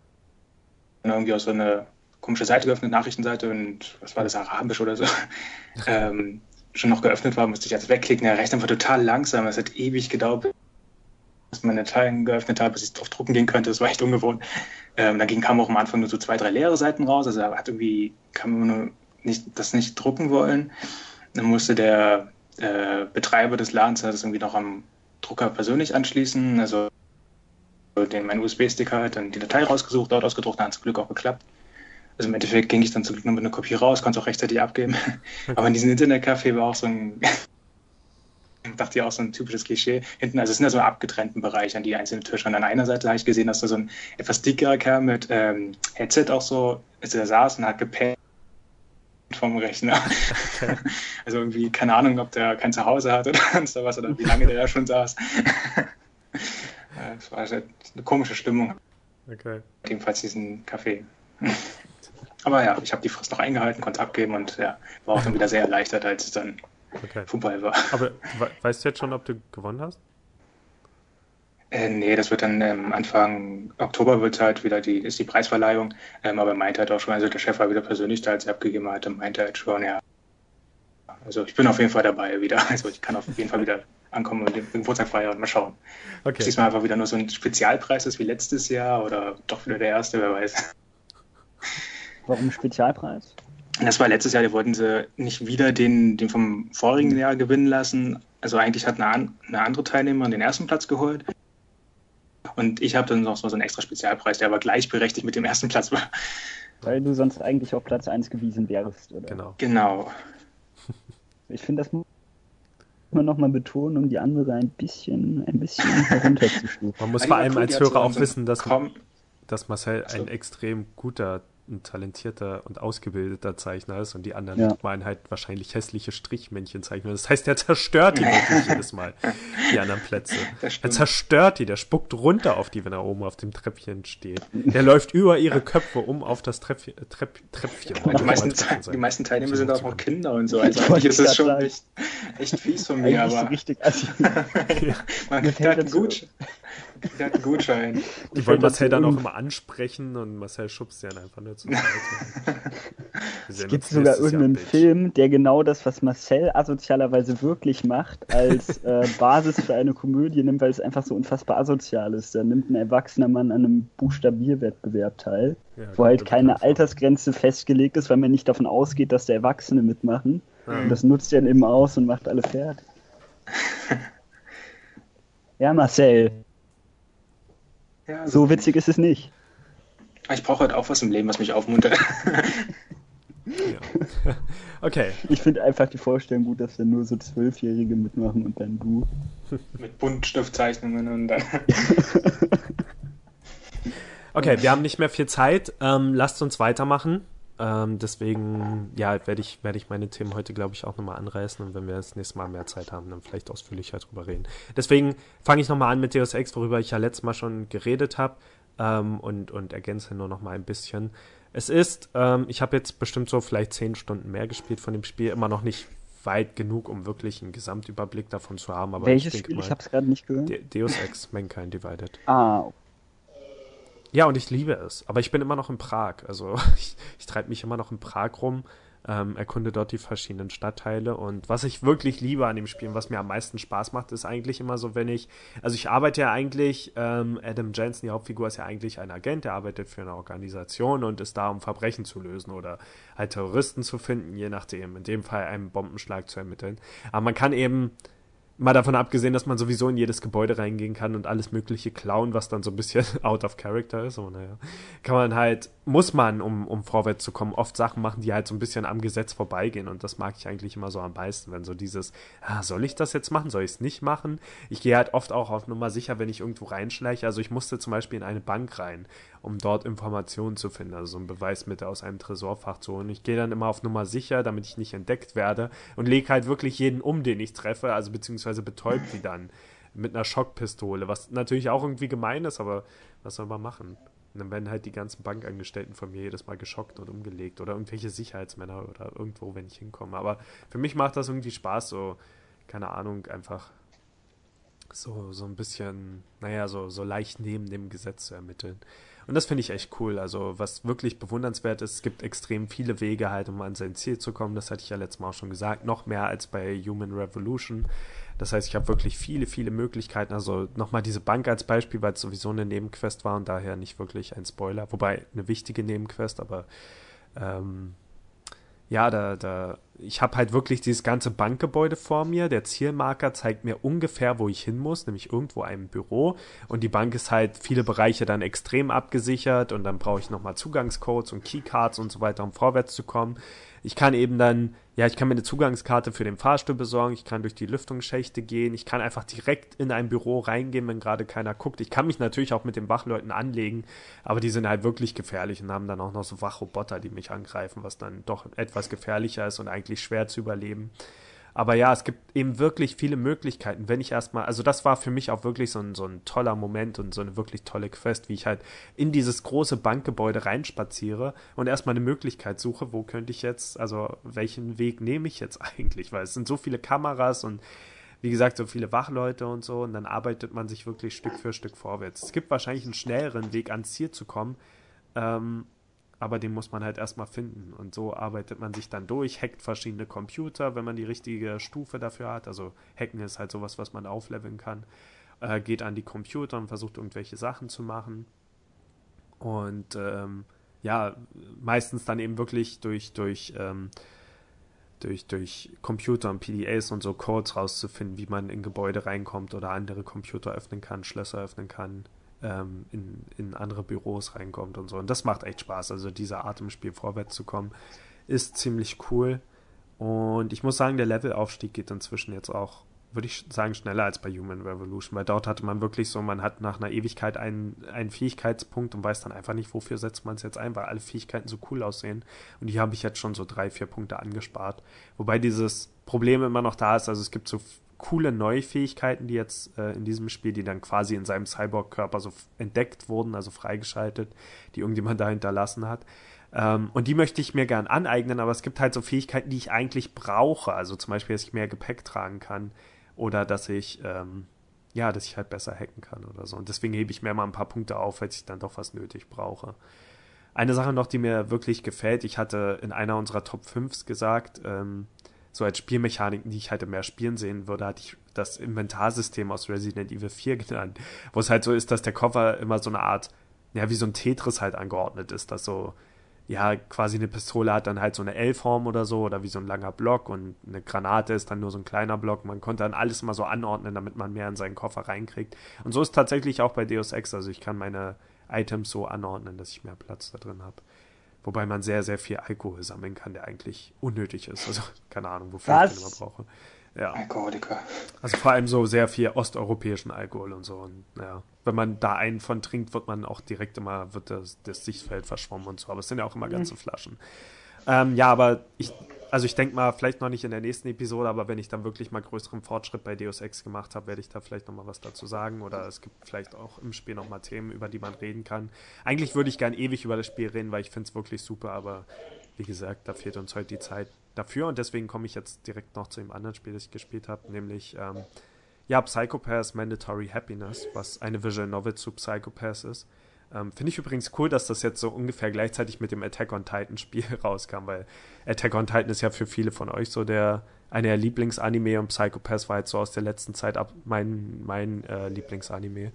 irgendwie aus so eine komische Seite geöffnet, Nachrichtenseite und was war das, Arabisch oder so, ähm, schon noch geöffnet war, musste ich jetzt wegklicken. Der Rechner war total langsam, es hat ewig gedauert, bis meine Dateien geöffnet habe, bis ich drauf drucken gehen könnte. Das war echt ungewohnt. Ähm, dagegen kamen auch am Anfang nur so zwei, drei leere Seiten raus, also hat irgendwie, kann man nur nicht, das nicht drucken wollen. Dann musste der äh, Betreiber des Ladens das irgendwie noch am Drucker persönlich anschließen, also den mein USB-Stick halt, dann die Datei rausgesucht, dort ausgedruckt, dann hat es zum Glück auch geklappt. Also im Endeffekt ging ich dann zum Glück noch mit einer Kopie raus, konnte es auch rechtzeitig abgeben. Aber in diesem Internetcafé war auch so ein, dachte ich auch so ein typisches Klischee. Hinten, also es sind ja so abgetrennten Bereich an die einzelnen Tische. Und an einer Seite habe ich gesehen, dass da so ein etwas dickerer Kerl mit ähm, Headset auch so, als er saß und hat gepennt vom Rechner. Okay. Also irgendwie, keine Ahnung, ob der kein Zuhause hat oder sonst was oder wie lange der da schon saß. Es war halt eine komische Stimmung. Okay. Jedenfalls diesen Kaffee. Aber ja, ich habe die Frist noch eingehalten, konnte abgeben und ja, war auch dann wieder sehr erleichtert, als es dann okay. vorbei war. Aber weißt du jetzt schon, ob du gewonnen hast? Äh, nee, das wird dann ähm, Anfang Oktober wird halt wieder die, ist die Preisverleihung. Ähm, aber meinte halt auch schon, also der Chef war wieder persönlich da, als er abgegeben hatte, meinte halt schon, ja. Also ich bin auf jeden Fall dabei wieder. Also ich kann auf jeden Fall wieder ankommen und den Geburtstag feiern. Mal schauen. Okay. Ob diesmal einfach wieder nur so ein Spezialpreis ist wie letztes Jahr oder doch wieder der erste, wer weiß. Warum Spezialpreis? Das war letztes Jahr, die wollten sie nicht wieder den, den vom vorigen Jahr gewinnen lassen. Also eigentlich hat eine, eine andere Teilnehmerin den ersten Platz geholt. Und ich habe dann noch so einen extra Spezialpreis, der aber gleichberechtigt mit dem ersten Platz war. Weil du sonst eigentlich auf Platz 1 gewesen wärst, oder? Genau. Genau. Ich finde, das muss man nochmal betonen, um die andere ein bisschen, ein bisschen herunterzustufen. Man muss vor allem als Hörer auch wissen, dass, dass Marcel ein extrem guter ein talentierter und ausgebildeter Zeichner ist und die anderen ja. waren halt wahrscheinlich hässliche Strichmännchen zeichnen. Das heißt, der zerstört die wirklich jedes Mal, die anderen Plätze. Er zerstört die, der spuckt runter auf die, wenn er oben auf dem Treppchen steht. Der läuft über ihre Köpfe um auf das Treppchen. Trepp, Treppchen ja, die, meisten, die meisten Teilnehmer sind auch noch Kinder und so. Also eigentlich ist es schon echt, echt fies von mir, aber. So richtig, also, man kriegt halt einen Gutschein. Der hat einen Gutschein. Ich wollte Marcel dann auch immer ansprechen und Marcel schubst ja einfach nur zur Seite. es gibt sogar irgendeinen Film, der genau das, was Marcel asozialerweise wirklich macht, als äh, Basis für eine Komödie nimmt, weil es einfach so unfassbar asozial ist. Da nimmt ein erwachsener Mann an einem Buchstabierwettbewerb teil, ja, wo halt keine Altersgrenze festgelegt ist, weil man nicht davon ausgeht, dass der Erwachsene mitmachen. Ja. Und das nutzt er dann eben aus und macht alle fertig. ja, Marcel. Ja, so witzig ist es nicht. Ich brauche halt auch was im Leben, was mich aufmuntert. ja. Okay. Ich finde einfach die Vorstellung gut, dass dann nur so Zwölfjährige mitmachen und dann du. Mit Buntstiftzeichnungen und dann. okay, wir haben nicht mehr viel Zeit. Ähm, lasst uns weitermachen. Ähm, deswegen, ja, werde ich, werde ich meine Themen heute, glaube ich, auch nochmal anreißen und wenn wir das nächste Mal mehr Zeit haben, dann vielleicht ausführlicher drüber reden. Deswegen fange ich nochmal an mit Deus Ex, worüber ich ja letztes Mal schon geredet habe ähm, und, und ergänze nur nochmal ein bisschen. Es ist, ähm, ich habe jetzt bestimmt so vielleicht zehn Stunden mehr gespielt von dem Spiel, immer noch nicht weit genug, um wirklich einen Gesamtüberblick davon zu haben. Aber Welches ich Spiel? Mal, ich habe es gerade nicht gehört. Deus Ex, Mankind Divided. Ah, ja, und ich liebe es. Aber ich bin immer noch in Prag. Also ich, ich treibe mich immer noch in Prag rum, ähm, erkunde dort die verschiedenen Stadtteile. Und was ich wirklich liebe an dem Spiel, was mir am meisten Spaß macht, ist eigentlich immer so, wenn ich, also ich arbeite ja eigentlich, ähm, Adam Jensen, die Hauptfigur, ist ja eigentlich ein Agent, der arbeitet für eine Organisation und ist da, um Verbrechen zu lösen oder halt Terroristen zu finden, je nachdem. In dem Fall einen Bombenschlag zu ermitteln. Aber man kann eben Mal davon abgesehen, dass man sowieso in jedes Gebäude reingehen kann und alles Mögliche klauen, was dann so ein bisschen out of character ist. Aber naja, kann man halt, muss man, um, um vorwärts zu kommen, oft Sachen machen, die halt so ein bisschen am Gesetz vorbeigehen. Und das mag ich eigentlich immer so am meisten, wenn so dieses, ah, soll ich das jetzt machen, soll ich es nicht machen? Ich gehe halt oft auch auf Nummer sicher, wenn ich irgendwo reinschleiche. Also ich musste zum Beispiel in eine Bank rein, um dort Informationen zu finden, also so ein Beweismittel aus einem Tresorfach zu holen. Ich gehe dann immer auf Nummer sicher, damit ich nicht entdeckt werde und lege halt wirklich jeden um, den ich treffe, also beziehungsweise betäubt die dann mit einer Schockpistole, was natürlich auch irgendwie gemein ist, aber was soll man machen? Und dann werden halt die ganzen Bankangestellten von mir jedes Mal geschockt und umgelegt oder irgendwelche Sicherheitsmänner oder irgendwo, wenn ich hinkomme. Aber für mich macht das irgendwie Spaß, so, keine Ahnung, einfach so, so ein bisschen, naja, so, so leicht neben dem Gesetz zu ermitteln. Und das finde ich echt cool. Also, was wirklich bewundernswert ist, es gibt extrem viele Wege halt, um an sein Ziel zu kommen. Das hatte ich ja letztes Mal auch schon gesagt. Noch mehr als bei Human Revolution. Das heißt, ich habe wirklich viele, viele Möglichkeiten. Also nochmal diese Bank als Beispiel, weil es sowieso eine Nebenquest war und daher nicht wirklich ein Spoiler. Wobei eine wichtige Nebenquest, aber ähm, ja, da, da, ich habe halt wirklich dieses ganze Bankgebäude vor mir. Der Zielmarker zeigt mir ungefähr, wo ich hin muss, nämlich irgendwo einem Büro. Und die Bank ist halt viele Bereiche dann extrem abgesichert und dann brauche ich nochmal Zugangscodes und Keycards und so weiter, um vorwärts zu kommen. Ich kann eben dann, ja, ich kann mir eine Zugangskarte für den Fahrstuhl besorgen, ich kann durch die Lüftungsschächte gehen, ich kann einfach direkt in ein Büro reingehen, wenn gerade keiner guckt. Ich kann mich natürlich auch mit den Wachleuten anlegen, aber die sind halt wirklich gefährlich und haben dann auch noch so Wachroboter, die mich angreifen, was dann doch etwas gefährlicher ist und eigentlich schwer zu überleben. Aber ja, es gibt eben wirklich viele Möglichkeiten. Wenn ich erstmal, also das war für mich auch wirklich so ein, so ein toller Moment und so eine wirklich tolle Quest, wie ich halt in dieses große Bankgebäude reinspaziere und erstmal eine Möglichkeit suche, wo könnte ich jetzt, also welchen Weg nehme ich jetzt eigentlich? Weil es sind so viele Kameras und wie gesagt, so viele Wachleute und so, und dann arbeitet man sich wirklich Stück für Stück vorwärts. Es gibt wahrscheinlich einen schnelleren Weg ans Ziel zu kommen, ähm, aber den muss man halt erstmal finden. Und so arbeitet man sich dann durch, hackt verschiedene Computer, wenn man die richtige Stufe dafür hat. Also hacken ist halt sowas, was man aufleveln kann. Äh, geht an die Computer und versucht irgendwelche Sachen zu machen. Und ähm, ja, meistens dann eben wirklich durch, durch, ähm, durch, durch Computer und PDAs und so Codes rauszufinden, wie man in Gebäude reinkommt oder andere Computer öffnen kann, Schlösser öffnen kann, ähm, in, in andere Büros reinkommt und so. Und das macht echt Spaß. Also dieser Art im Spiel vorwärts zu kommen, ist ziemlich cool. Und ich muss sagen, der Levelaufstieg geht inzwischen jetzt auch, würde ich sagen, schneller als bei Human Revolution, weil dort hatte man wirklich so, man hat nach einer Ewigkeit einen, einen Fähigkeitspunkt und weiß dann einfach nicht, wofür setzt man es jetzt ein, weil alle Fähigkeiten so cool aussehen. Und die habe ich jetzt schon so drei, vier Punkte angespart. Wobei dieses Problem immer noch da ist, also es gibt so coole neue Fähigkeiten, die jetzt äh, in diesem Spiel, die dann quasi in seinem Cyborg-Körper so entdeckt wurden, also freigeschaltet, die irgendjemand da hinterlassen hat. Ähm, und die möchte ich mir gern aneignen, aber es gibt halt so Fähigkeiten, die ich eigentlich brauche. Also zum Beispiel, dass ich mehr Gepäck tragen kann oder dass ich, ähm, ja, dass ich halt besser hacken kann oder so. Und deswegen hebe ich mir mal ein paar Punkte auf, als ich dann doch was nötig brauche. Eine Sache noch, die mir wirklich gefällt, ich hatte in einer unserer Top 5s gesagt, ähm, so als Spielmechaniken, die ich halt mehr spielen sehen würde, hatte ich das Inventarsystem aus Resident Evil 4 genannt, wo es halt so ist, dass der Koffer immer so eine Art, ja, wie so ein Tetris halt angeordnet ist, dass so ja, quasi eine Pistole hat dann halt so eine L-Form oder so oder wie so ein langer Block und eine Granate ist dann nur so ein kleiner Block. Man konnte dann alles mal so anordnen, damit man mehr in seinen Koffer reinkriegt. Und so ist tatsächlich auch bei Deus Ex. Also ich kann meine Items so anordnen, dass ich mehr Platz da drin habe. Wobei man sehr, sehr viel Alkohol sammeln kann, der eigentlich unnötig ist. Also keine Ahnung, wofür Was? ich den immer brauche. Ja. Alkoholiker. Also vor allem so sehr viel osteuropäischen Alkohol und so. Und ja, wenn man da einen von trinkt, wird man auch direkt immer, wird das, das Sichtfeld verschwommen und so. Aber es sind ja auch immer ganze Flaschen. Ähm, ja, aber ich, also ich denke mal, vielleicht noch nicht in der nächsten Episode, aber wenn ich dann wirklich mal größeren Fortschritt bei Deus Ex gemacht habe, werde ich da vielleicht noch mal was dazu sagen. Oder es gibt vielleicht auch im Spiel noch mal Themen, über die man reden kann. Eigentlich würde ich gern ewig über das Spiel reden, weil ich finde es wirklich super, aber wie gesagt, da fehlt uns heute die Zeit dafür und deswegen komme ich jetzt direkt noch zu dem anderen Spiel, das ich gespielt habe, nämlich ähm, ja, Psychopaths Mandatory Happiness, was eine Visual Novel zu Psychopaths ist. Ähm, Finde ich übrigens cool, dass das jetzt so ungefähr gleichzeitig mit dem Attack on Titan Spiel rauskam, weil Attack on Titan ist ja für viele von euch so der einer der Lieblingsanime und Psychopaths war jetzt so aus der letzten Zeit ab mein, mein äh, Lieblingsanime.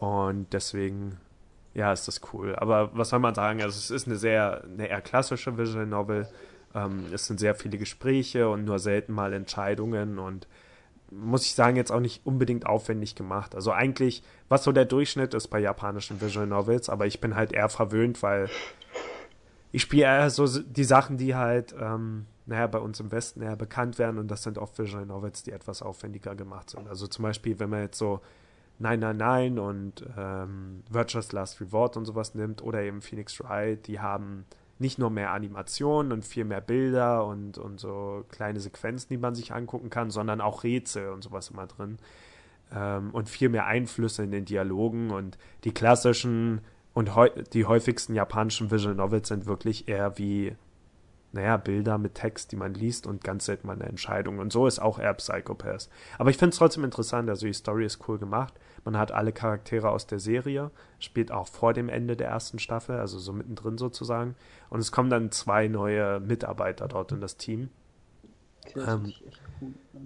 Und deswegen, ja, ist das cool. Aber was soll man sagen? Also es ist eine sehr, eine eher klassische Visual Novel ähm, es sind sehr viele Gespräche und nur selten mal Entscheidungen und muss ich sagen, jetzt auch nicht unbedingt aufwendig gemacht. Also eigentlich, was so der Durchschnitt ist bei japanischen Visual Novels, aber ich bin halt eher verwöhnt, weil ich spiele eher so die Sachen, die halt, ähm, naja, bei uns im Westen eher bekannt werden und das sind oft Visual Novels, die etwas aufwendiger gemacht sind. Also zum Beispiel, wenn man jetzt so 999 und ähm, Virtuous Last Reward und sowas nimmt oder eben Phoenix Wright, die haben nicht nur mehr Animationen und viel mehr Bilder und, und so kleine Sequenzen, die man sich angucken kann, sondern auch Rätsel und sowas immer drin. Ähm, und viel mehr Einflüsse in den Dialogen und die klassischen und die häufigsten japanischen Visual Novels sind wirklich eher wie, naja, Bilder mit Text, die man liest und ganz selten mal eine Entscheidung. Und so ist auch eher Psychopath. Aber ich finde es trotzdem interessant, also die Story ist cool gemacht. Man hat alle Charaktere aus der Serie, spielt auch vor dem Ende der ersten Staffel, also so mittendrin sozusagen. Und es kommen dann zwei neue Mitarbeiter dort in das Team. Ähm,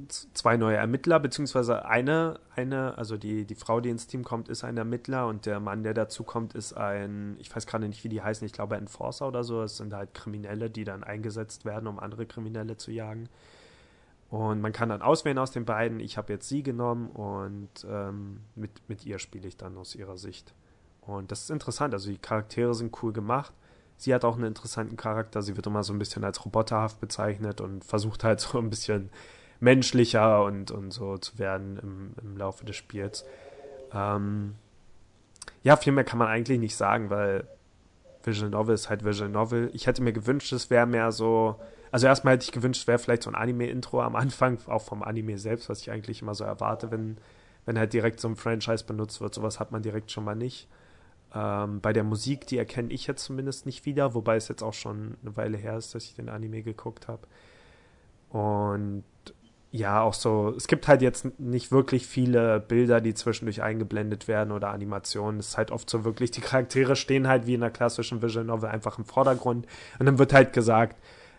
zwei neue Ermittler, beziehungsweise eine, eine, also die, die Frau, die ins Team kommt, ist ein Ermittler und der Mann, der dazu kommt, ist ein, ich weiß gerade nicht, wie die heißen, ich glaube Enforcer oder so. Es sind halt Kriminelle, die dann eingesetzt werden, um andere Kriminelle zu jagen. Und man kann dann auswählen aus den beiden. Ich habe jetzt sie genommen und ähm, mit, mit ihr spiele ich dann aus ihrer Sicht. Und das ist interessant. Also die Charaktere sind cool gemacht. Sie hat auch einen interessanten Charakter. Sie wird immer so ein bisschen als roboterhaft bezeichnet und versucht halt so ein bisschen menschlicher und, und so zu werden im, im Laufe des Spiels. Ähm, ja, viel mehr kann man eigentlich nicht sagen, weil Visual Novel ist halt Visual Novel. Ich hätte mir gewünscht, es wäre mehr so also erstmal hätte ich gewünscht, wäre vielleicht so ein Anime-Intro am Anfang, auch vom Anime selbst, was ich eigentlich immer so erwarte, wenn, wenn halt direkt so ein Franchise benutzt wird. Sowas hat man direkt schon mal nicht. Ähm, bei der Musik, die erkenne ich jetzt zumindest nicht wieder, wobei es jetzt auch schon eine Weile her ist, dass ich den Anime geguckt habe. Und ja, auch so, es gibt halt jetzt nicht wirklich viele Bilder, die zwischendurch eingeblendet werden oder Animationen. Es ist halt oft so wirklich, die Charaktere stehen halt wie in einer klassischen Visual Novel einfach im Vordergrund und dann wird halt gesagt,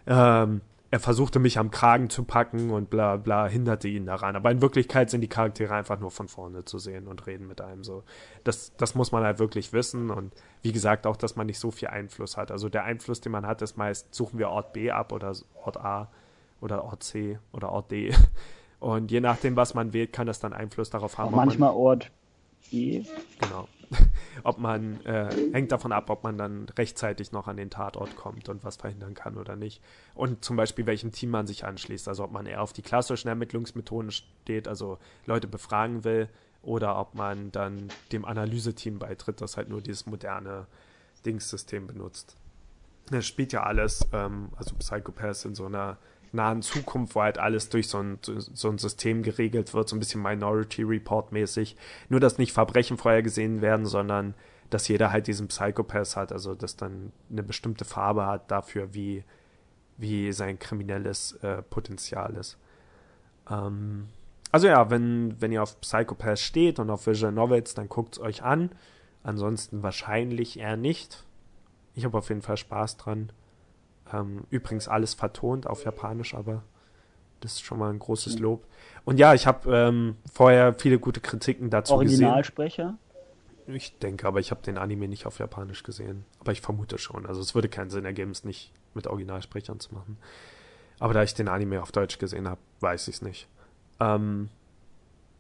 ähm, er versuchte mich am Kragen zu packen und bla bla, hinderte ihn daran. Aber in Wirklichkeit sind die Charaktere einfach nur von vorne zu sehen und reden mit einem so. Das, das muss man halt wirklich wissen und wie gesagt auch, dass man nicht so viel Einfluss hat. Also der Einfluss, den man hat, ist meist, suchen wir Ort B ab oder Ort A oder Ort C oder Ort D. Und je nachdem, was man wählt, kann das dann Einfluss darauf haben. Auch manchmal Ort E. Genau. ob man, äh, hängt davon ab, ob man dann rechtzeitig noch an den Tatort kommt und was verhindern kann oder nicht. Und zum Beispiel, welchem Team man sich anschließt. Also ob man eher auf die klassischen Ermittlungsmethoden steht, also Leute befragen will, oder ob man dann dem Analyseteam beitritt, das halt nur dieses moderne Dingssystem benutzt. Das spielt ja alles, ähm, also Psychopaths in so einer nahen Zukunft, wo halt alles durch so ein, so ein System geregelt wird, so ein bisschen Minority Report mäßig. Nur, dass nicht Verbrechen vorher gesehen werden, sondern dass jeder halt diesen Psychopath hat, also dass dann eine bestimmte Farbe hat dafür, wie, wie sein kriminelles äh, Potenzial ist. Ähm, also ja, wenn, wenn ihr auf Psychopath steht und auf Visual Novels, dann guckt es euch an. Ansonsten wahrscheinlich eher nicht. Ich habe auf jeden Fall Spaß dran. Ähm, übrigens alles vertont auf Japanisch, aber das ist schon mal ein großes Lob. Und ja, ich habe ähm, vorher viele gute Kritiken dazu Originalsprecher? Ich denke, aber ich habe den Anime nicht auf Japanisch gesehen. Aber ich vermute schon. Also es würde keinen Sinn ergeben, es nicht mit Originalsprechern zu machen. Aber da ich den Anime auf Deutsch gesehen habe, weiß ich es nicht. Ähm,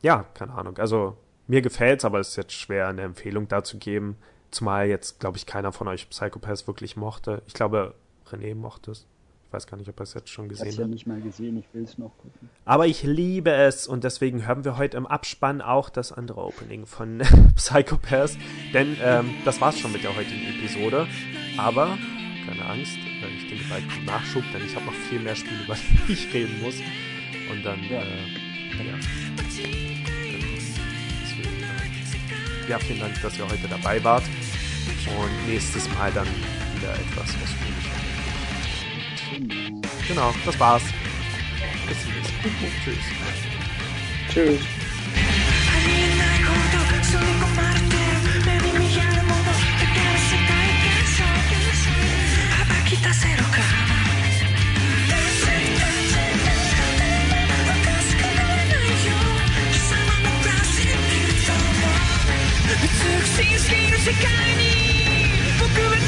ja, keine Ahnung. Also mir gefällt's, aber es ist jetzt schwer, eine Empfehlung dazu geben. Zumal jetzt, glaube ich, keiner von euch Psychopaths wirklich mochte. Ich glaube, René mochte es. Ich weiß gar nicht, ob er es jetzt schon gesehen ich hat. Ich ja nicht mal gesehen, ich will es noch gucken. Aber ich liebe es und deswegen hören wir heute im Abspann auch das andere Opening von Psychopaths. Denn ähm, das war's schon mit der heutigen Episode. Aber keine Angst, ich denke bald kommt Nachschub, denn ich habe noch viel mehr Spiele, über die ich reden muss. Und dann, ja. Äh, ja. Deswegen, äh, ja, vielen Dank, dass ihr heute dabei wart. Und nächstes Mal dann wieder etwas ausführlicher. Genau, das war's. Bis zum nächsten Mal. Tschüss. Tschüss.「美しすぎる世界に僕は